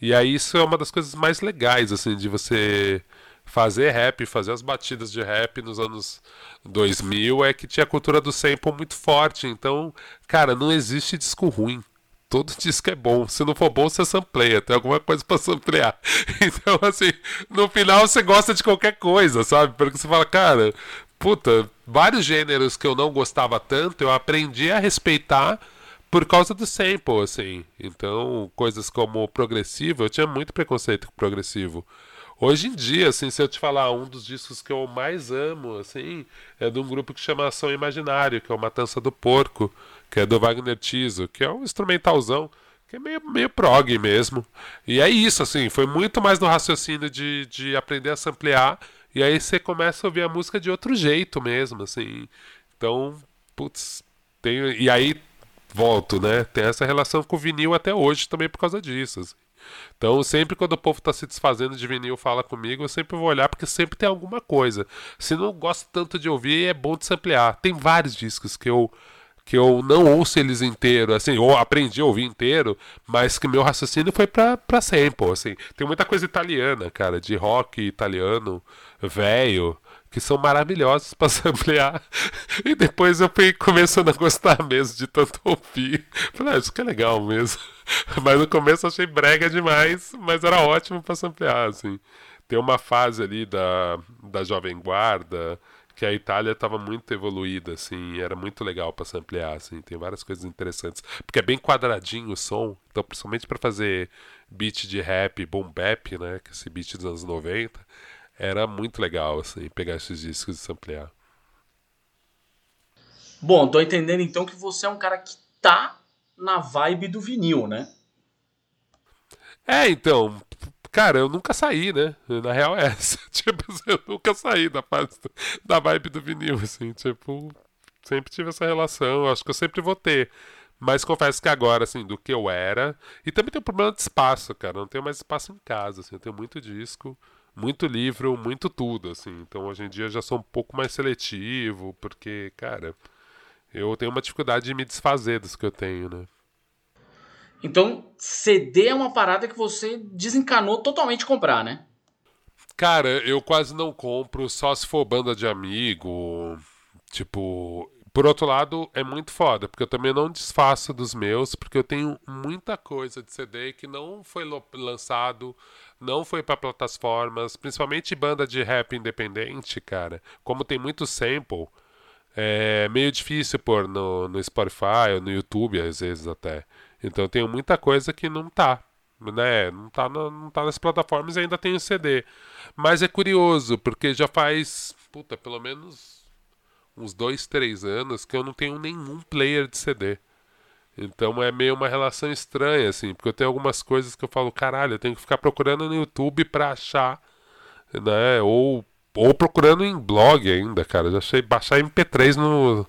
E aí isso é uma das coisas mais legais, assim, de você fazer rap, fazer as batidas de rap nos anos 2000, é que tinha a cultura do sample muito forte. Então, cara, não existe disco ruim. Todo <laughs> disco é bom. Se não for bom, você sampleia. Tem alguma coisa para samplear. <laughs> Então, assim, no final você gosta de qualquer coisa, sabe? Porque você fala, cara, puta, vários gêneros que eu não gostava tanto, eu aprendi a respeitar por causa do sample, assim. Então, coisas como progressivo, eu tinha muito preconceito com progressivo. Hoje em dia, assim, se eu te falar, um dos discos que eu mais amo, assim, é de um grupo que chama Ação Imaginário, que é o Matança do Porco, que é do Wagner Tiso, que é um instrumentalzão, que é meio, meio prog mesmo. E é isso, assim, foi muito mais no raciocínio de, de aprender a samplear e aí você começa a ouvir a música de outro jeito mesmo, assim. Então, putz, tem, e aí volto, né? Tem essa relação com o vinil até hoje também por causa disso. Assim. Então, sempre quando o povo está se desfazendo de vinil fala comigo, eu sempre vou olhar porque sempre tem alguma coisa. Se não gosto tanto de ouvir, é bom de se ampliar. Tem vários discos que eu que eu não ouço eles inteiro, assim, ou aprendi a ouvir inteiro, mas que meu raciocínio foi pra, pra sample, assim. Tem muita coisa italiana, cara, de rock italiano, velho, que são maravilhosos para <laughs> samplear. E depois eu fui começando a gostar mesmo de tanto ouvir. Falei, ah, isso que é legal mesmo. <laughs> Mas no começo eu achei brega demais, mas era ótimo para samplear, assim. Tem uma fase ali da, da Jovem Guarda, que a Itália estava muito evoluída, assim, era muito legal para samplear, assim, tem várias coisas interessantes, porque é bem quadradinho o som, então principalmente para fazer beat de rap, boom bap, né, que esse beat dos anos 90, era muito legal, assim, pegar esses discos e samplear. Bom, tô entendendo então que você é um cara que tá na vibe do vinil, né? É, então, Cara, eu nunca saí, né? Na real é essa. <laughs> Tipo, eu nunca saí da fase da vibe do vinil, assim. Tipo, sempre tive essa relação. Acho que eu sempre vou ter. Mas confesso que agora, assim, do que eu era. E também tem um problema de espaço, cara. Eu não tenho mais espaço em casa, assim. Eu tenho muito disco, muito livro, muito tudo, assim. Então hoje em dia eu já sou um pouco mais seletivo, porque, cara, eu tenho uma dificuldade de me desfazer dos que eu tenho, né? Então, CD é uma parada que você desencanou totalmente comprar, né? Cara, eu quase não compro, só se for banda de amigo. Tipo, Por outro lado, é muito foda, porque eu também não desfaço dos meus, porque eu tenho muita coisa de CD que não foi lançado, não foi para plataformas, principalmente banda de rap independente, cara. Como tem muito sample, é meio difícil pôr no, no Spotify ou no YouTube, às vezes até. Então eu tenho muita coisa que não tá, né? Não tá, não tá nas plataformas e ainda tem o CD. Mas é curioso, porque já faz, puta, pelo menos uns dois, três anos que eu não tenho nenhum player de CD. Então é meio uma relação estranha, assim, porque eu tenho algumas coisas que eu falo, caralho, eu tenho que ficar procurando no YouTube pra achar, né? Ou, ou procurando em blog ainda, cara. Já achei baixar MP3 no,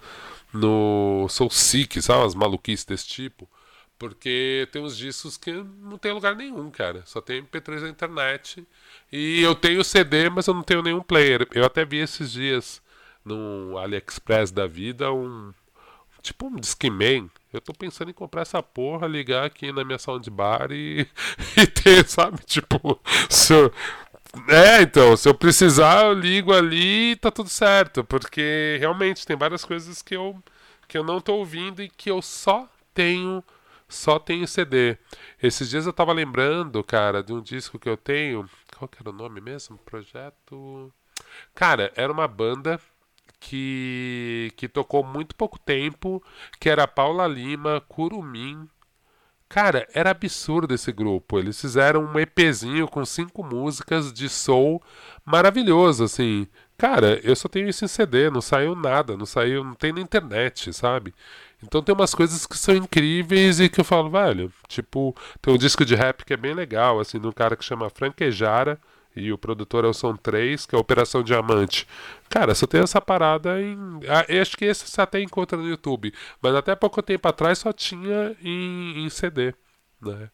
no Soul Seek, sabe? As maluquices desse tipo. Porque tem uns discos que não tem lugar nenhum, cara. Só tem MP3 na internet. E eu tenho CD, mas eu não tenho nenhum player. Eu até vi esses dias no AliExpress da vida um tipo um Discman. Eu tô pensando em comprar essa porra, ligar aqui na minha soundbar e, <laughs> e ter, sabe? Tipo, se eu, é, então, se eu precisar, eu ligo ali e tá tudo certo. Porque realmente tem várias coisas que eu, que eu não tô ouvindo e que eu só tenho. Só tenho CD. Esses dias eu tava lembrando, cara, de um disco que eu tenho. Qual que era o nome mesmo? Projeto. Cara, era uma banda que, que tocou muito pouco tempo, que era Paula Lima, Curumim. Cara, era absurdo esse grupo. Eles fizeram um EPzinho com cinco músicas de soul maravilhoso, assim. Cara, eu só tenho isso em CD, não saiu nada, não saiu, não tem na internet, sabe? Então tem umas coisas que são incríveis e que eu falo, velho, tipo, tem um disco de rap que é bem legal, assim, de um cara que chama Franquejara, e o produtor é o Som 3, que é Operação Diamante. Cara, só tem essa parada em. Ah, acho que esse você até encontra no YouTube. Mas até pouco tempo atrás só tinha em, em CD. Né?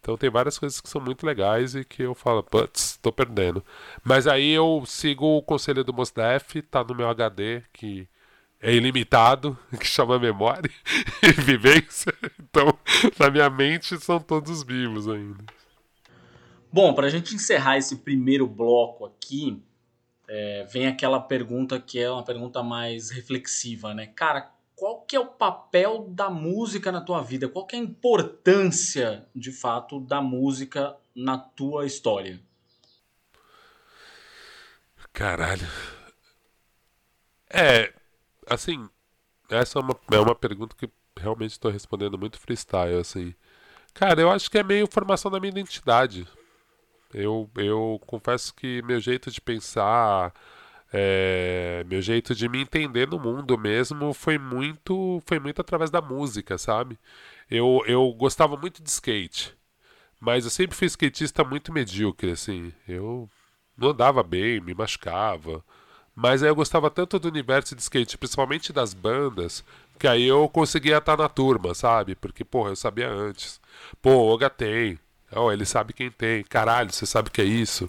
Então tem várias coisas que são muito legais e que eu falo, putz, tô perdendo. Mas aí eu sigo o conselho do Mosdef, tá no meu HD, que é ilimitado, <laughs> que chama memória <laughs> e vivência. Então, na minha mente são todos vivos ainda. Bom, para a gente encerrar esse primeiro bloco aqui, é, vem aquela pergunta que é uma pergunta mais reflexiva, né? Cara, qual que é o papel da música na tua vida? Qual que é a importância, de fato, da música na tua história? Caralho. É, assim, essa é uma, é uma pergunta que realmente estou respondendo muito freestyle, assim. Cara, eu acho que é meio formação da minha identidade. Eu, eu confesso que meu jeito de pensar, é, meu jeito de me entender no mundo mesmo foi muito, foi muito através da música, sabe? Eu, eu gostava muito de skate, mas eu sempre fui skatista muito medíocre, assim. Eu não andava bem, me machucava. Mas aí eu gostava tanto do universo de skate, principalmente das bandas, que aí eu conseguia estar na turma, sabe? Porque, porra, eu sabia antes. Pô, o Oga tem. Oh, ele sabe quem tem. Caralho, você sabe que é isso.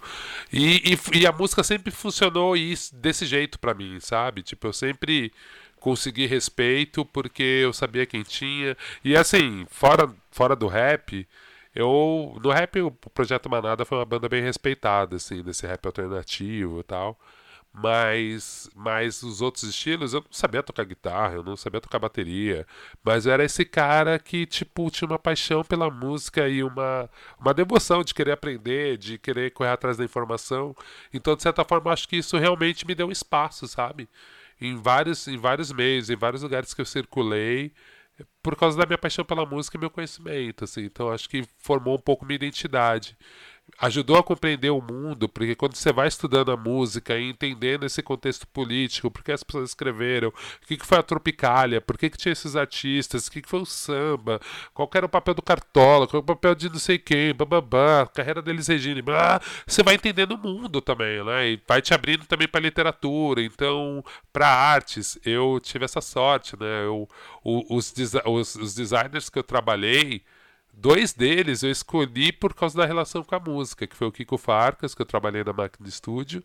E, e, e a música sempre funcionou isso, desse jeito para mim, sabe? Tipo, eu sempre consegui respeito porque eu sabia quem tinha. E assim, fora, fora do rap, eu. No rap, o Projeto Manada foi uma banda bem respeitada, assim, desse rap alternativo e tal. Mas, mas os outros estilos, eu não sabia tocar guitarra, eu não sabia tocar bateria. Mas eu era esse cara que, tipo, tinha uma paixão pela música e uma, uma devoção de querer aprender, de querer correr atrás da informação. Então, de certa forma, acho que isso realmente me deu espaço, sabe? Em vários, em vários meios, em vários lugares que eu circulei, por causa da minha paixão pela música e meu conhecimento, assim. Então, acho que formou um pouco minha identidade ajudou a compreender o mundo, porque quando você vai estudando a música e entendendo esse contexto político, por que as pessoas escreveram, o que, que foi a Tropicália, por que, que tinha esses artistas, o que, que foi o samba, qual era o papel do Cartola, qual era o papel de não sei quem, bababá, carreira deles Regina, blá, você vai entendendo o mundo também, né? E vai te abrindo também para literatura, então, para artes, eu tive essa sorte, né? Eu, os, os, os designers que eu trabalhei, Dois deles eu escolhi por causa da relação com a música, que foi o Kiko Farcas, que eu trabalhei na máquina de estúdio,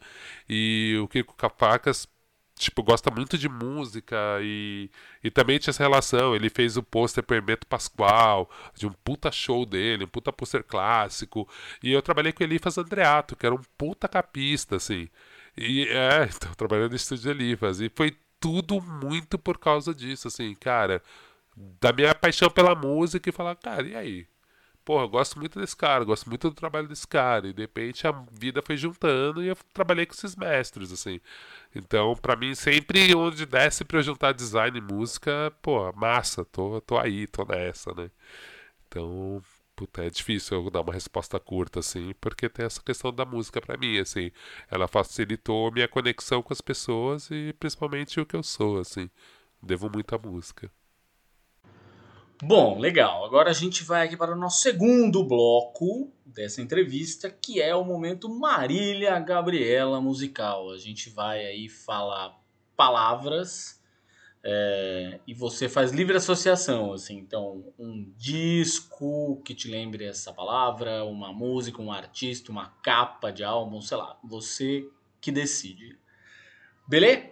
e o Kiko Farcas tipo, gosta muito de música e, e também tinha essa relação. Ele fez o pôster pro Hermeto Pascoal, de um puta show dele, um puta pôster clássico. E eu trabalhei com Elifas Andreato, que era um puta capista, assim. E é, <laughs> então, trabalhando no estúdio de Elifas. E foi tudo muito por causa disso, assim, cara, da minha paixão pela música e falar, cara, e aí? Porra, eu gosto muito desse cara, gosto muito do trabalho desse cara. E de repente a vida foi juntando e eu trabalhei com esses mestres, assim. Então, para mim, sempre onde desce pra eu juntar design e música, pô, massa, tô, tô aí, tô nessa, né? Então, puta, é difícil eu dar uma resposta curta, assim, porque tem essa questão da música para mim, assim. Ela facilitou minha conexão com as pessoas e principalmente o que eu sou, assim. Devo muito à música. Bom, legal. Agora a gente vai aqui para o nosso segundo bloco dessa entrevista, que é o momento Marília Gabriela musical. A gente vai aí falar palavras é, e você faz livre associação, assim. Então, um disco que te lembre essa palavra, uma música, um artista, uma capa de álbum, sei lá. Você que decide. Beleza?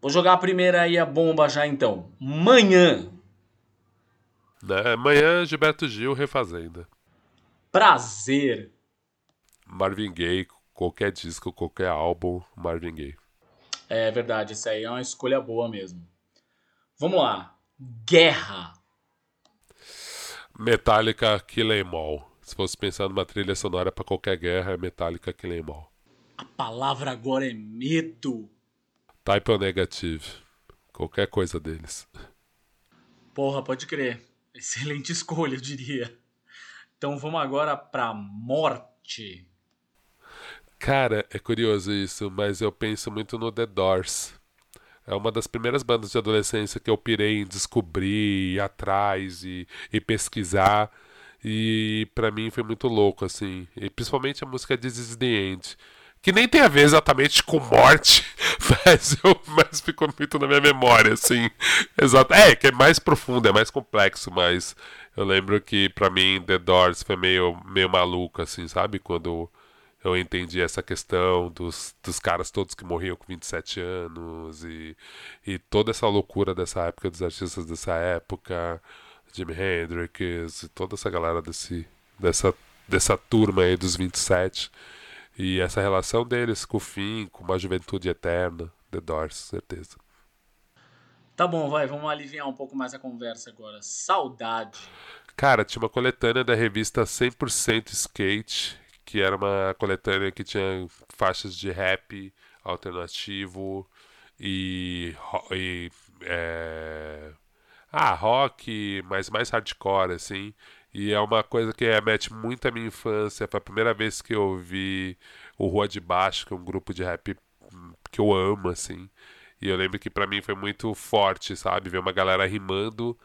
Vou jogar a primeira aí a bomba já então. Manhã. Né? Amanhã, Gilberto Gil refazenda. Prazer. Marvin Gaye, qualquer disco, qualquer álbum, Marvin Gaye. É verdade, isso aí é uma escolha boa mesmo. Vamos lá. Guerra. Metallica Kill Em All. Se fosse pensar numa trilha sonora para qualquer guerra, é Metallica Kill Em All. A palavra agora é medo. Type O Negative. Qualquer coisa deles. Porra, pode crer. Excelente escolha, eu diria. Então vamos agora pra morte. Cara, é curioso isso, mas eu penso muito no The Doors. É uma das primeiras bandas de adolescência que eu pirei em descobrir, ir atrás e, e pesquisar. E para mim foi muito louco, assim. E principalmente a música This Is The End que nem tem a ver exatamente com morte, mas, eu, mas ficou muito na minha memória, assim. Exato. É, que é mais profundo, é mais complexo, mas eu lembro que para mim The Doors foi meio, meio maluco, assim, sabe? Quando eu entendi essa questão dos, dos caras todos que morriam com 27 anos e, e toda essa loucura dessa época, dos artistas dessa época, Jimi Hendrix e toda essa galera desse, dessa, dessa turma aí dos 27. E essa relação deles com o fim, com uma juventude eterna, The Doors, certeza. Tá bom, vai, vamos aliviar um pouco mais a conversa agora. Saudade. Cara, tinha uma coletânea da revista 100% Skate, que era uma coletânea que tinha faixas de rap alternativo e, e é... ah, rock, mas mais hardcore, assim. E é uma coisa que remete muito à minha infância. Foi a primeira vez que eu ouvi o Rua de Baixo, que é um grupo de rap que eu amo, assim. E eu lembro que para mim foi muito forte, sabe? Ver uma galera rimando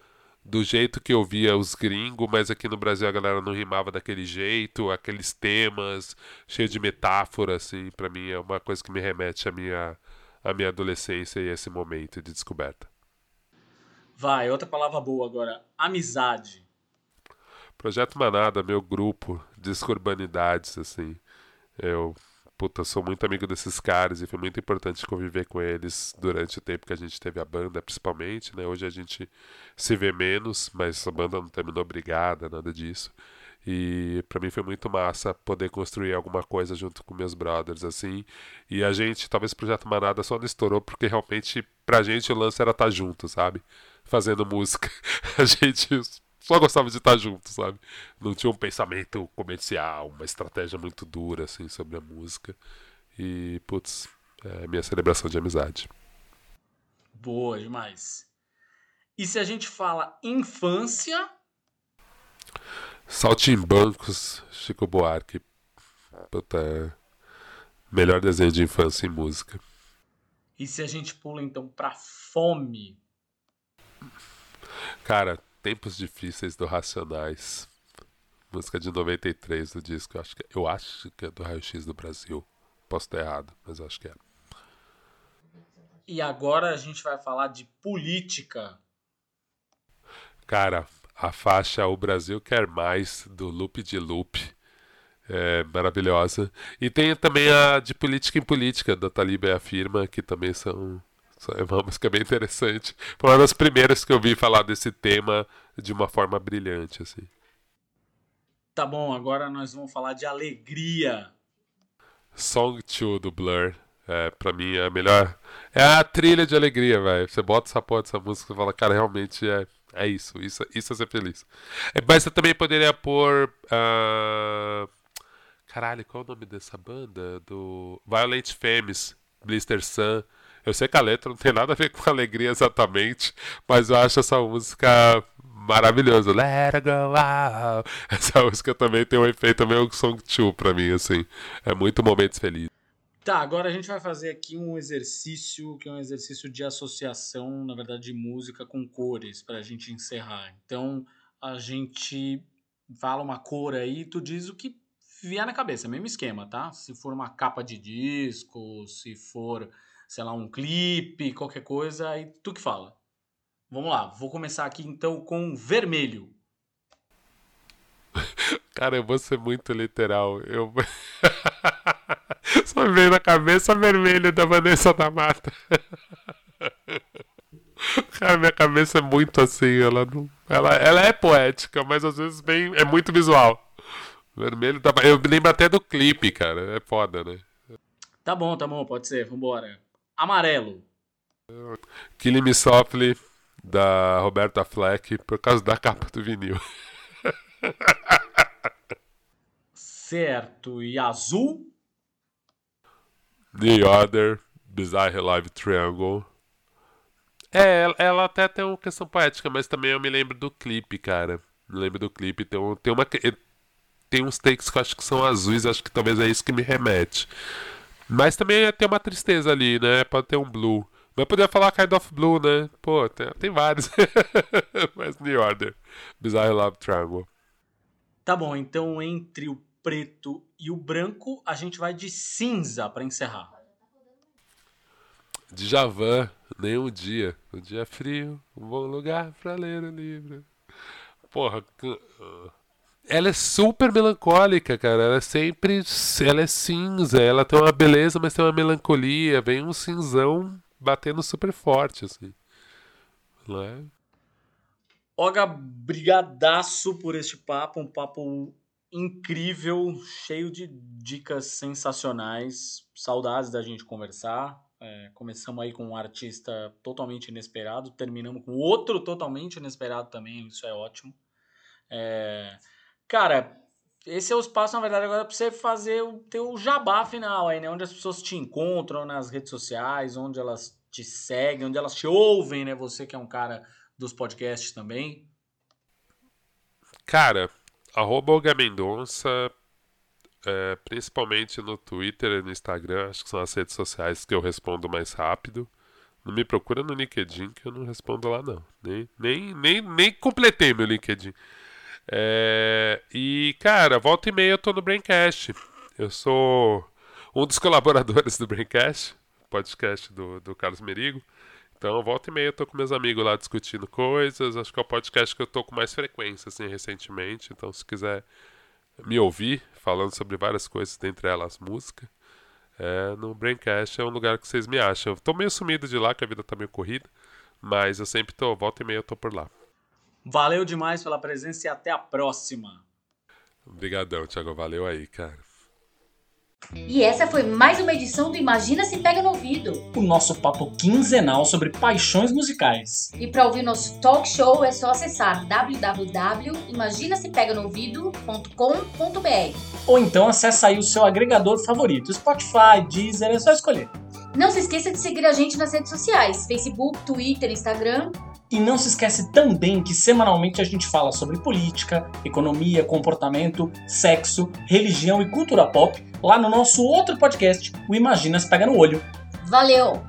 do jeito que eu via os gringos, mas aqui no Brasil a galera não rimava daquele jeito, aqueles temas, cheio de metáfora, assim. Para mim é uma coisa que me remete à minha, à minha adolescência e esse momento de descoberta. Vai, outra palavra boa agora. Amizade. Projeto Manada, meu grupo, Disco-Urbanidades, assim. Eu, puta, sou muito amigo desses caras e foi muito importante conviver com eles durante o tempo que a gente teve a banda, principalmente, né? Hoje a gente se vê menos, mas a banda não terminou brigada, nada disso. E para mim foi muito massa poder construir alguma coisa junto com meus brothers, assim. E a gente, talvez o Projeto Manada só não estourou porque realmente pra gente o lance era estar tá junto, sabe? Fazendo música. <laughs> A gente só gostava de estar junto, sabe? Não tinha um pensamento comercial, uma estratégia muito dura, assim, sobre a música. E, putz, é minha celebração de amizade. Boa demais. E se a gente fala infância? Saltimbancos, Chico Buarque. Puta, é melhor desenho de infância em música. E se a gente pula então pra fome? Cara, Tempos Difíceis do Racionais. Música de 93 do disco. Eu acho que, eu acho que é do Raio X do Brasil. Posso estar errado, mas eu acho que é. E agora a gente vai falar de política. Cara, a faixa O Brasil Quer Mais, do Loop de Loop. É maravilhosa. E tem também a de Política em Política, da Taliba e a Firma, que também são é uma música bem interessante. Foi uma das primeiras que eu vi falar desse tema de uma forma brilhante, assim. Tá bom, agora nós vamos falar de alegria. Song 2 do Blur. É, pra mim é a melhor. É a trilha de alegria, velho. Você bota essa porra dessa música e fala, cara, realmente é, é isso. Isso, isso é ser feliz. É, mas você também poderia pôr. Uh... Caralho, qual é o nome dessa banda? Do. Violent Femmes, Blister Sun. Eu sei que a letra não tem nada a ver com alegria exatamente, mas eu acho essa música maravilhosa. Let it go out. Essa música também tem um efeito meio Song 2 pra mim, assim. É muito momentos felizes. Tá, agora a gente vai fazer aqui um exercício que é um exercício de associação, na verdade, de música com cores, pra gente encerrar. Então, a gente fala uma cor aí, tu diz o que vier na cabeça, mesmo esquema, tá? Se for uma capa de disco, se for sei lá, um clipe, qualquer coisa, aí tu que fala. Vamos lá, vou começar aqui então com vermelho. <laughs> Cara, eu vou ser muito literal. Eu. <laughs> Só veio na cabeça vermelho da Vanessa da Mata. <laughs> Cara, minha cabeça é muito assim, ela não. Ela, ela é poética, mas às vezes bem, é muito visual. Vermelho tá. Eu lembro até do clipe, cara. É foda, né? Tá bom, tá bom, pode ser, vambora amarelo. Killing Me Softly, da Roberta Fleck, por causa da capa do vinil. certo. E azul? The Other, Bizarre Live Triangle. É, ela até tem uma questão poética, mas também eu me lembro do clipe, cara. Me lembro do clipe. Tem, um, tem, uma, tem uns takes que eu acho que são azuis, acho que talvez é isso que me remete. Mas também tem uma tristeza ali, né? Pode ter um blue. Mas poderia falar Kind of Blue, né? Pô, tem, tem vários. <laughs> Mas New Order. Bizarre Love Triangle. Tá bom, então entre o preto e o branco, a gente vai de cinza para encerrar. De Javan, nem um dia. Um dia frio, um bom lugar para ler o livro. Porra, ela é super melancólica, cara. Ela é sempre. Ela é cinza. Ela tem uma beleza, mas tem uma melancolia. Vem um cinzão batendo super forte, assim. Não é? Olga, brigadaço por este papo. Um papo incrível, cheio de dicas sensacionais. Saudades da gente conversar. É, começamos aí com um artista totalmente inesperado, terminamos com outro totalmente inesperado também, isso é ótimo. É, Cara, esse é o espaço, na verdade, agora para você fazer o teu jabá final aí, né? Onde as pessoas te encontram nas redes sociais, onde elas te seguem, onde elas te ouvem, né? Você que é um cara dos podcasts também. Cara, arroba Olga Mendonça, é, principalmente no Twitter e no Instagram, acho que são as redes sociais que eu respondo mais rápido. Não me procura no LinkedIn que eu não respondo lá não. Nem, nem, nem, nem completei meu LinkedIn. É, e, cara, volta e meia eu tô no Braincast. Eu sou um dos <laughs> colaboradores do Braincast, podcast do, do Carlos Merigo. Então, volta e meia eu tô com meus amigos lá discutindo coisas. Acho que é o podcast que eu tô com mais frequência, assim, recentemente. Então, se quiser me ouvir falando sobre várias coisas, dentre elas música, é, no Braincast é um lugar que vocês me acham. Eu tô meio sumido de lá, que a vida tá meio corrida. Mas eu sempre tô, volta e meia eu tô por lá. Valeu demais pela presença e até a próxima. Obrigadão, Thiago. Valeu aí, cara. E essa foi mais uma edição do Imagina se Pega no Ouvido. O nosso papo quinzenal sobre paixões musicais. E para ouvir nosso talk show é só acessar www.imaginasepeganoouvido.com.br Ou então acessa aí o seu agregador favorito, Spotify, Deezer, é só escolher. Não se esqueça de seguir a gente nas redes sociais, Facebook, Twitter, Instagram e não se esquece também que semanalmente a gente fala sobre política, economia, comportamento, sexo, religião e cultura pop lá no nosso outro podcast, o Imaginas Pega no Olho. Valeu!